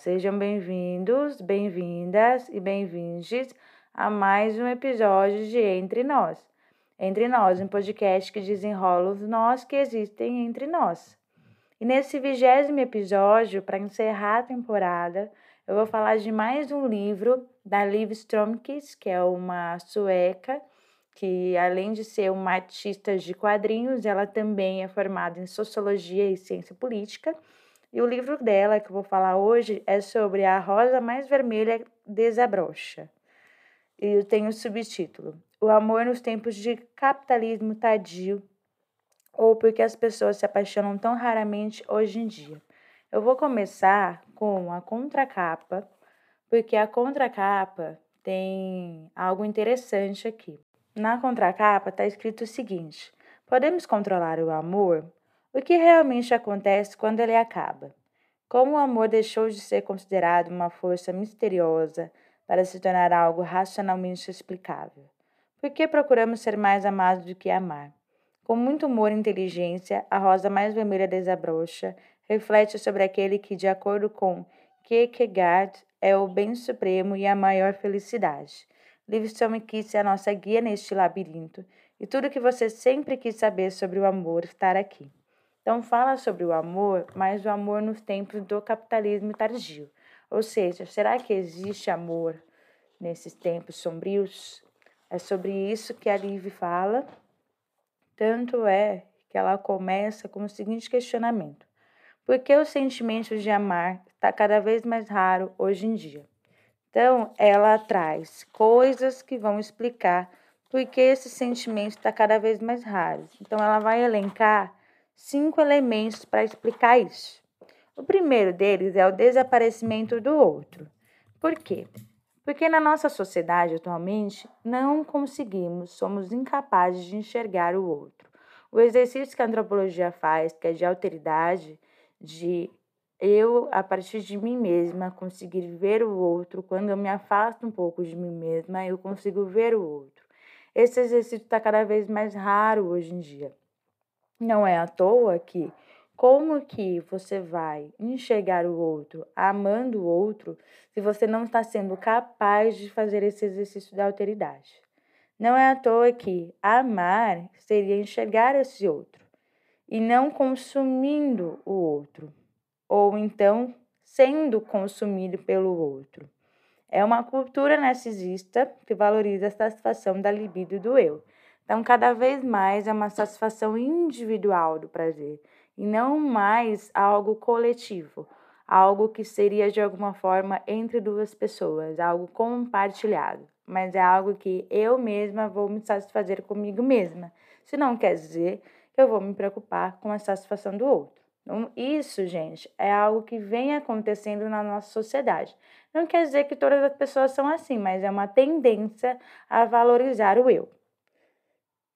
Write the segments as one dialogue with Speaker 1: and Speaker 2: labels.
Speaker 1: sejam bem-vindos, bem-vindas e bem-vindes a mais um episódio de Entre Nós. Entre Nós, um podcast que desenrola os nós que existem entre nós. E nesse vigésimo episódio, para encerrar a temporada, eu vou falar de mais um livro da Liv Stromkis, que é uma sueca que, além de ser uma artista de quadrinhos, ela também é formada em sociologia e ciência política e o livro dela, que eu vou falar hoje, é sobre a rosa mais vermelha desabrocha. E tem o subtítulo: O amor nos tempos de capitalismo tardio, ou porque as pessoas se apaixonam tão raramente hoje em dia. Eu vou começar com a contracapa, porque a contracapa tem algo interessante aqui. Na contracapa está escrito o seguinte: Podemos controlar o amor? O que realmente acontece quando ele acaba? Como o amor deixou de ser considerado uma força misteriosa para se tornar algo racionalmente explicável? Por que procuramos ser mais amados do que amar? Com muito humor e inteligência, a rosa mais vermelha desabrocha, reflete sobre aquele que, de acordo com Kierkegaard, é o bem supremo e a maior felicidade. Livingstone quis ser a nossa guia neste labirinto, e tudo que você sempre quis saber sobre o amor está aqui. Então, fala sobre o amor, mas o amor nos tempos do capitalismo tardio. Ou seja, será que existe amor nesses tempos sombrios? É sobre isso que a Liv fala. Tanto é que ela começa com o seguinte questionamento: Por que o sentimento de amar está cada vez mais raro hoje em dia? Então, ela traz coisas que vão explicar por que esse sentimento está cada vez mais raro. Então, ela vai elencar cinco elementos para explicar isso. O primeiro deles é o desaparecimento do outro. Por quê? Porque na nossa sociedade atualmente não conseguimos, somos incapazes de enxergar o outro. O exercício que a antropologia faz, que é de alteridade, de eu, a partir de mim mesma, conseguir ver o outro, quando eu me afasto um pouco de mim mesma, eu consigo ver o outro. Esse exercício está cada vez mais raro hoje em dia. Não é à toa que como que você vai enxergar o outro, amando o outro, se você não está sendo capaz de fazer esse exercício da alteridade? Não é à toa que amar seria enxergar esse outro e não consumindo o outro, ou então sendo consumido pelo outro. É uma cultura narcisista que valoriza a satisfação da libido do eu. Então, cada vez mais é uma satisfação individual do prazer e não mais algo coletivo, algo que seria de alguma forma entre duas pessoas, algo compartilhado, mas é algo que eu mesma vou me satisfazer comigo mesma. Isso não quer dizer que eu vou me preocupar com a satisfação do outro. Então, isso, gente, é algo que vem acontecendo na nossa sociedade. Não quer dizer que todas as pessoas são assim, mas é uma tendência a valorizar o eu.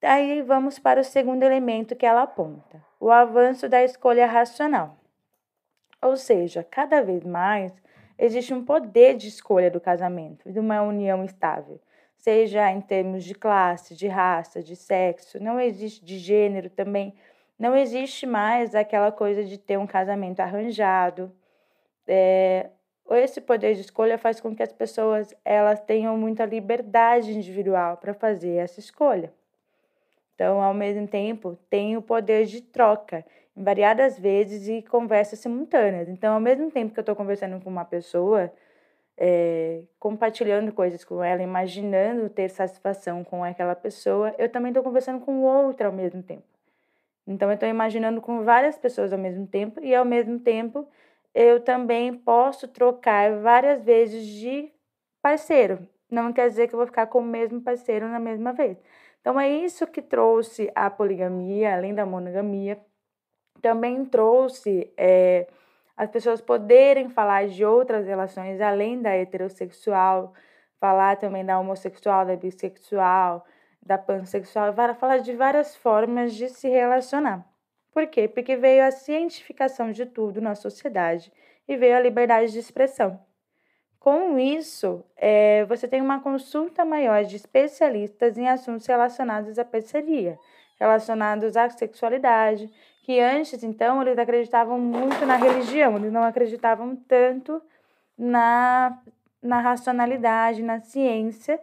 Speaker 1: Daí vamos para o segundo elemento que ela aponta: o avanço da escolha racional. Ou seja, cada vez mais existe um poder de escolha do casamento, de uma união estável, seja em termos de classe, de raça, de sexo, não existe de gênero também, não existe mais aquela coisa de ter um casamento arranjado. É, esse poder de escolha faz com que as pessoas elas tenham muita liberdade individual para fazer essa escolha. Então, ao mesmo tempo, tem o poder de troca, em variadas vezes e conversas simultâneas. Então, ao mesmo tempo que eu estou conversando com uma pessoa, é, compartilhando coisas com ela, imaginando ter satisfação com aquela pessoa, eu também estou conversando com outra ao mesmo tempo. Então, eu estou imaginando com várias pessoas ao mesmo tempo e, ao mesmo tempo, eu também posso trocar várias vezes de parceiro. Não quer dizer que eu vou ficar com o mesmo parceiro na mesma vez. Então é isso que trouxe a poligamia, além da monogamia, também trouxe é, as pessoas poderem falar de outras relações além da heterossexual, falar também da homossexual, da bissexual, da pansexual, falar de várias formas de se relacionar. Por quê? Porque veio a cientificação de tudo na sociedade e veio a liberdade de expressão. Com isso, é, você tem uma consulta maior de especialistas em assuntos relacionados à parceria, relacionados à sexualidade, que antes, então, eles acreditavam muito na religião, eles não acreditavam tanto na, na racionalidade, na ciência,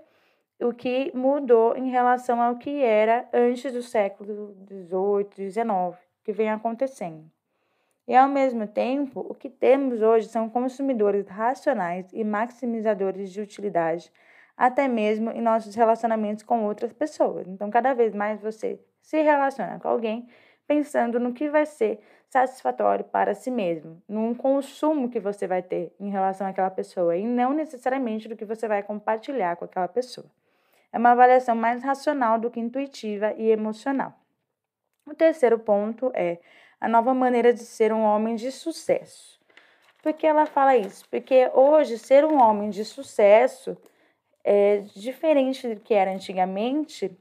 Speaker 1: o que mudou em relação ao que era antes do século XVIII, XIX, que vem acontecendo. E ao mesmo tempo, o que temos hoje são consumidores racionais e maximizadores de utilidade, até mesmo em nossos relacionamentos com outras pessoas. Então, cada vez mais você se relaciona com alguém pensando no que vai ser satisfatório para si mesmo, num consumo que você vai ter em relação àquela pessoa e não necessariamente do que você vai compartilhar com aquela pessoa. É uma avaliação mais racional do que intuitiva e emocional. O terceiro ponto é a nova maneira de ser um homem de sucesso. Por que ela fala isso? Porque hoje ser um homem de sucesso é diferente do que era antigamente,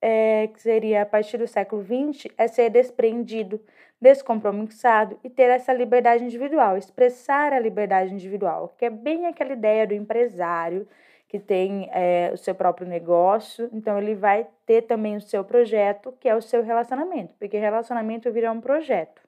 Speaker 1: é, que seria a partir do século XX, é ser desprendido, descompromissado e ter essa liberdade individual, expressar a liberdade individual, que é bem aquela ideia do empresário que tem é, o seu próprio negócio, então ele vai ter também o seu projeto, que é o seu relacionamento, porque relacionamento vira um projeto.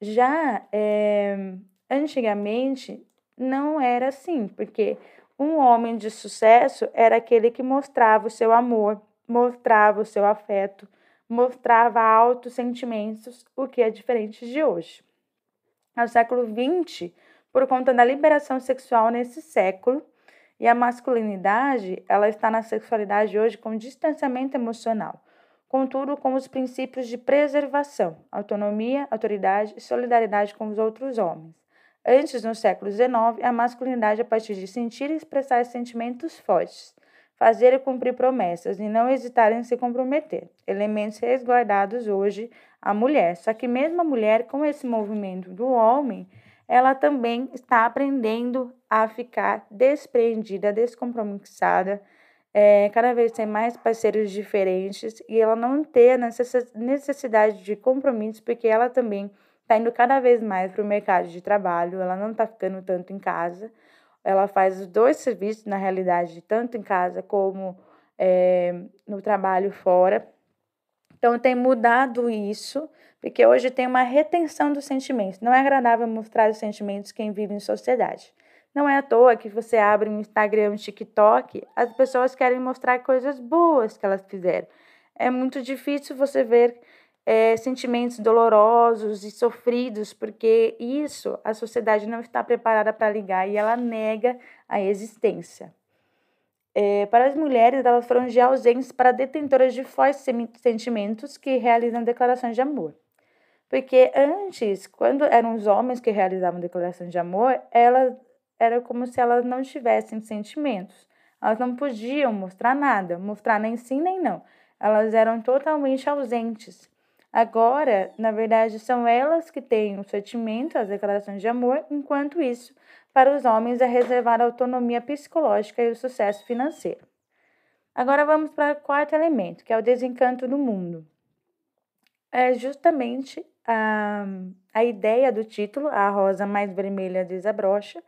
Speaker 1: Já é, antigamente não era assim, porque um homem de sucesso era aquele que mostrava o seu amor, mostrava o seu afeto, mostrava altos sentimentos, o que é diferente de hoje. No século XX, por conta da liberação sexual nesse século, e a masculinidade, ela está na sexualidade hoje com distanciamento emocional, contudo com os princípios de preservação, autonomia, autoridade e solidariedade com os outros homens. Antes, no século XIX, a masculinidade a partir de sentir e expressar sentimentos fortes, fazer e cumprir promessas e não hesitar em se comprometer, elementos resguardados hoje à mulher. Só que mesmo a mulher, com esse movimento do homem, ela também está aprendendo a ficar despreendida, descompromissada, é, cada vez tem mais parceiros diferentes e ela não ter a necessidade de compromisso, porque ela também está indo cada vez mais para o mercado de trabalho, ela não está ficando tanto em casa, ela faz os dois serviços, na realidade, tanto em casa como é, no trabalho fora. Então, tem mudado isso porque hoje tem uma retenção dos sentimentos. Não é agradável mostrar os sentimentos quem vive em sociedade. Não é à toa que você abre um Instagram, um TikTok, as pessoas querem mostrar coisas boas que elas fizeram. É muito difícil você ver é, sentimentos dolorosos e sofridos, porque isso a sociedade não está preparada para ligar e ela nega a existência. É, para as mulheres, elas foram já ausentes para detentoras de fortes sentimentos que realizam declarações de amor. Porque antes, quando eram os homens que realizavam declarações de amor, elas era como se elas não tivessem sentimentos. Elas não podiam mostrar nada, mostrar nem sim nem não. Elas eram totalmente ausentes. Agora, na verdade, são elas que têm o sentimento, as declarações de amor, enquanto isso, para os homens é reservar a autonomia psicológica e o sucesso financeiro. Agora vamos para o quarto elemento, que é o desencanto do mundo. É justamente a, a ideia do título, A Rosa Mais Vermelha Desabrocha,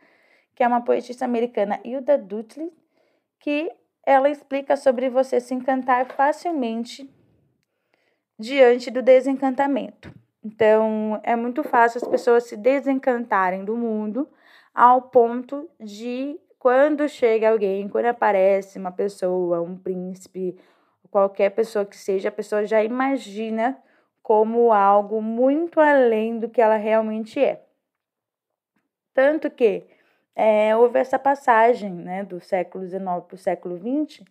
Speaker 1: que é uma poetisa americana, Hilda Dutley, que ela explica sobre você se encantar facilmente diante do desencantamento. Então, é muito fácil as pessoas se desencantarem do mundo ao ponto de quando chega alguém, quando aparece uma pessoa, um príncipe, qualquer pessoa que seja, a pessoa já imagina como algo muito além do que ela realmente é. Tanto que é, houve essa passagem né, do século XIX para o século XX.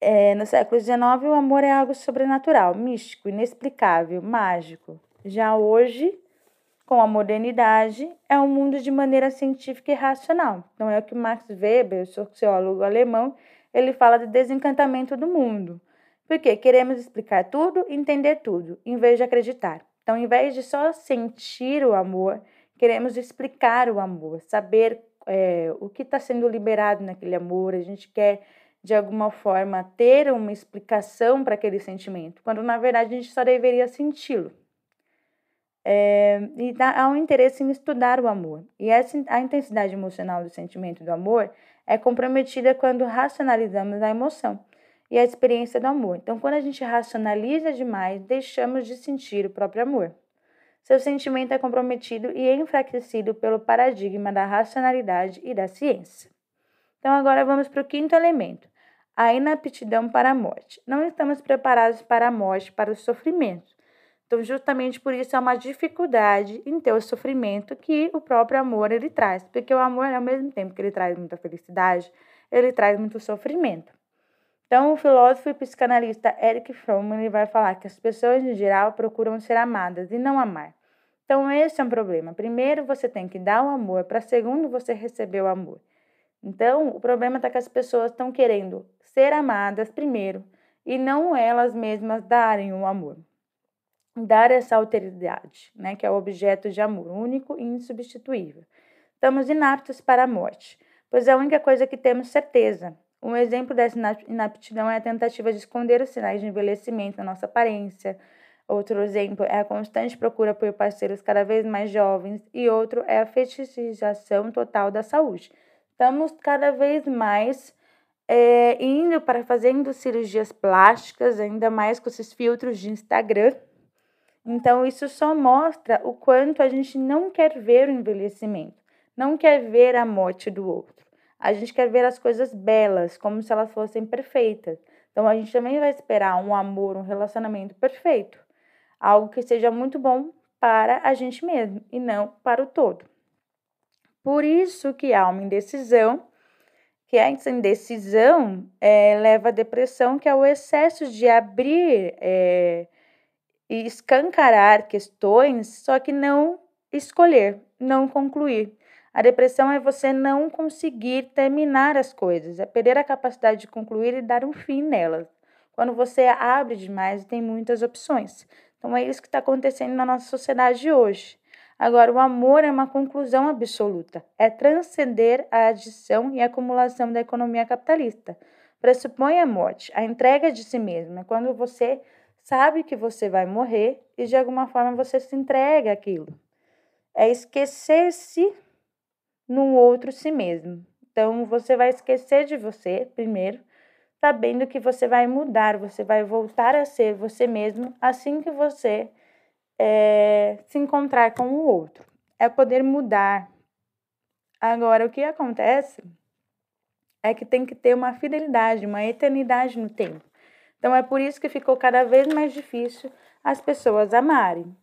Speaker 1: É, no século XIX, o amor é algo sobrenatural, místico, inexplicável, mágico. Já hoje, com a modernidade, é um mundo de maneira científica e racional. Então, é o que Max Weber, sociólogo alemão, ele fala de desencantamento do mundo. Porque queremos explicar tudo entender tudo, em vez de acreditar. Então, em vez de só sentir o amor, queremos explicar o amor, saber é, o que está sendo liberado naquele amor. A gente quer, de alguma forma, ter uma explicação para aquele sentimento, quando na verdade a gente só deveria senti-lo. É, e há um interesse em estudar o amor. E essa, a intensidade emocional do sentimento do amor é comprometida quando racionalizamos a emoção e a experiência do amor. Então, quando a gente racionaliza demais, deixamos de sentir o próprio amor. Seu sentimento é comprometido e enfraquecido pelo paradigma da racionalidade e da ciência. Então, agora vamos para o quinto elemento, a inaptidão para a morte. Não estamos preparados para a morte, para o sofrimento. Então, justamente por isso é uma dificuldade em ter o sofrimento que o próprio amor ele traz, porque o amor, ao mesmo tempo que ele traz muita felicidade, ele traz muito sofrimento. Então, o filósofo e psicanalista Eric Fromm ele vai falar que as pessoas em geral procuram ser amadas e não amar. Então, esse é um problema. Primeiro, você tem que dar o amor, para segundo, você receber o amor. Então, o problema está que as pessoas estão querendo ser amadas primeiro e não elas mesmas darem o amor. Dar essa alteridade, né, que é o objeto de amor, único e insubstituível. Estamos inaptos para a morte, pois é a única coisa que temos certeza. Um exemplo dessa inaptidão é a tentativa de esconder os sinais de envelhecimento na nossa aparência, Outro exemplo é a constante procura por parceiros cada vez mais jovens e outro é a fetichização total da saúde. Estamos cada vez mais é, indo para fazendo cirurgias plásticas, ainda mais com esses filtros de Instagram. Então, isso só mostra o quanto a gente não quer ver o envelhecimento, não quer ver a morte do outro. A gente quer ver as coisas belas, como se elas fossem perfeitas. Então, a gente também vai esperar um amor, um relacionamento perfeito algo que seja muito bom para a gente mesmo e não para o todo. Por isso que há uma indecisão, que essa indecisão é, leva à depressão, que é o excesso de abrir é, e escancarar questões, só que não escolher, não concluir. A depressão é você não conseguir terminar as coisas, é perder a capacidade de concluir e dar um fim nelas. Quando você abre demais, tem muitas opções. Então é isso que está acontecendo na nossa sociedade hoje. Agora, o amor é uma conclusão absoluta, é transcender a adição e acumulação da economia capitalista. Pressupõe a morte, a entrega de si mesmo, é quando você sabe que você vai morrer e de alguma forma você se entrega aquilo. É esquecer-se no outro si mesmo. Então, você vai esquecer de você primeiro sabendo que você vai mudar, você vai voltar a ser você mesmo assim que você é, se encontrar com o outro. É poder mudar. Agora, o que acontece é que tem que ter uma fidelidade, uma eternidade no tempo. Então, é por isso que ficou cada vez mais difícil as pessoas amarem.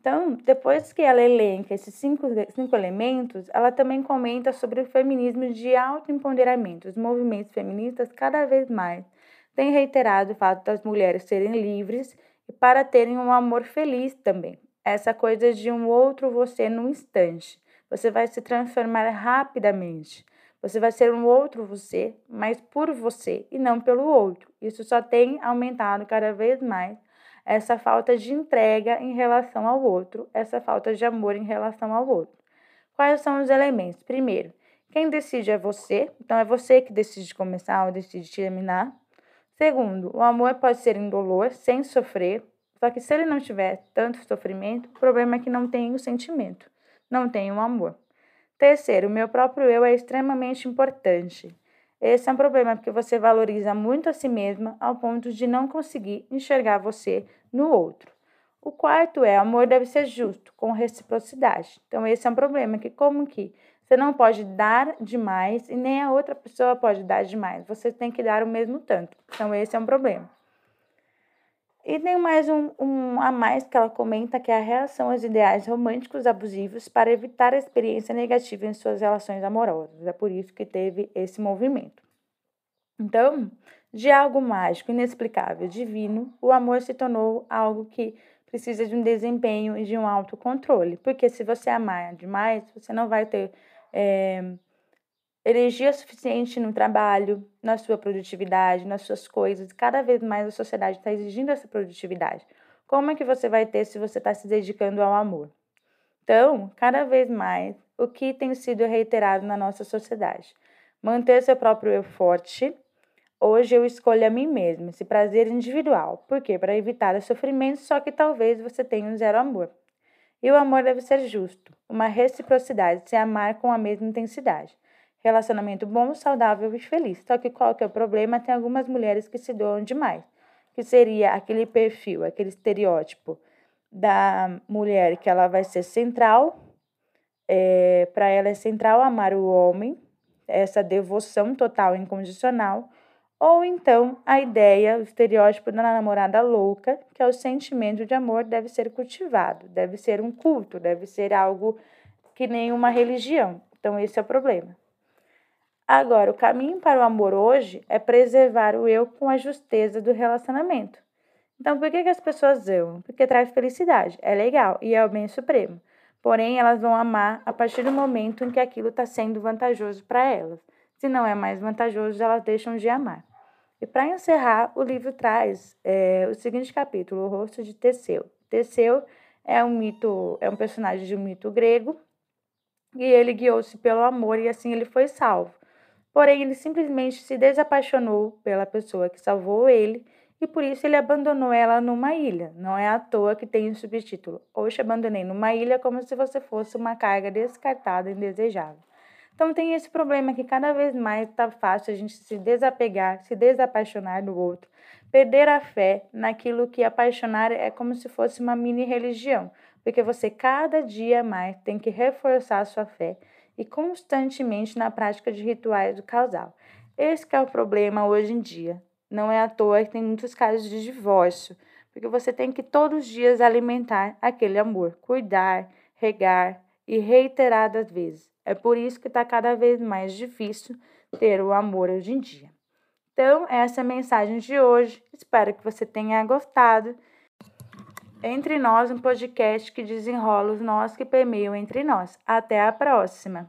Speaker 1: Então, depois que ela elenca esses cinco, cinco elementos, ela também comenta sobre o feminismo de autoempoderamento. Os movimentos feministas cada vez mais têm reiterado o fato das mulheres serem livres e para terem um amor feliz também. Essa coisa de um outro você num instante. Você vai se transformar rapidamente. Você vai ser um outro você, mas por você e não pelo outro. Isso só tem aumentado cada vez mais essa falta de entrega em relação ao outro, essa falta de amor em relação ao outro. Quais são os elementos? Primeiro, quem decide é você, então é você que decide começar ou decide terminar. Segundo, o amor pode ser indolor, sem sofrer, só que se ele não tiver tanto sofrimento, o problema é que não tem o sentimento, não tem o amor. Terceiro, o meu próprio eu é extremamente importante. Esse é um problema porque você valoriza muito a si mesma ao ponto de não conseguir enxergar você no outro. O quarto é, amor deve ser justo, com reciprocidade. Então esse é um problema que como que você não pode dar demais e nem a outra pessoa pode dar demais. Você tem que dar o mesmo tanto. Então esse é um problema. E tem mais um, um a mais que ela comenta que é a reação aos ideais românticos abusivos para evitar a experiência negativa em suas relações amorosas. É por isso que teve esse movimento. Então, de algo mágico, inexplicável, divino, o amor se tornou algo que precisa de um desempenho e de um autocontrole. Porque se você amar demais, você não vai ter. É, energia suficiente no trabalho, na sua produtividade, nas suas coisas. Cada vez mais a sociedade está exigindo essa produtividade. Como é que você vai ter se você está se dedicando ao amor? Então, cada vez mais, o que tem sido reiterado na nossa sociedade? Manter seu próprio eu forte. Hoje eu escolho a mim mesmo, esse prazer individual. Por quê? Para evitar o sofrimento, só que talvez você tenha um zero amor. E o amor deve ser justo, uma reciprocidade, se amar com a mesma intensidade relacionamento bom, saudável e feliz. Só que qual que é o problema? Tem algumas mulheres que se doam demais, que seria aquele perfil, aquele estereótipo da mulher que ela vai ser central, é, para ela é central amar o homem, essa devoção total incondicional, ou então a ideia, o estereótipo da namorada louca, que é o sentimento de amor deve ser cultivado, deve ser um culto, deve ser algo que nem uma religião. Então esse é o problema. Agora, o caminho para o amor hoje é preservar o eu com a justeza do relacionamento. Então, por que, que as pessoas amam? Porque traz felicidade, é legal e é o bem supremo. Porém, elas vão amar a partir do momento em que aquilo está sendo vantajoso para elas. Se não é mais vantajoso, elas deixam de amar. E para encerrar, o livro traz é, o seguinte capítulo, o rosto de Teseu. Teseu é um mito, é um personagem de um mito grego e ele guiou-se pelo amor e assim ele foi salvo. Porém, ele simplesmente se desapaixonou pela pessoa que salvou ele e por isso ele abandonou ela numa ilha. Não é à toa que tem o subtítulo: Hoje abandonei numa ilha como se você fosse uma carga descartada e indesejável. Então tem esse problema que cada vez mais está fácil a gente se desapegar, se desapaixonar do outro, perder a fé naquilo que apaixonar é como se fosse uma mini religião, porque você cada dia mais tem que reforçar a sua fé e constantemente na prática de rituais do casal. Esse é o problema hoje em dia. Não é à toa que tem muitos casos de divórcio, porque você tem que todos os dias alimentar aquele amor, cuidar, regar e reiteradas vezes. É por isso que está cada vez mais difícil ter o amor hoje em dia. Então, essa é a mensagem de hoje. Espero que você tenha gostado. Entre Nós, um podcast que desenrola os nós que permeiam entre nós. Até a próxima!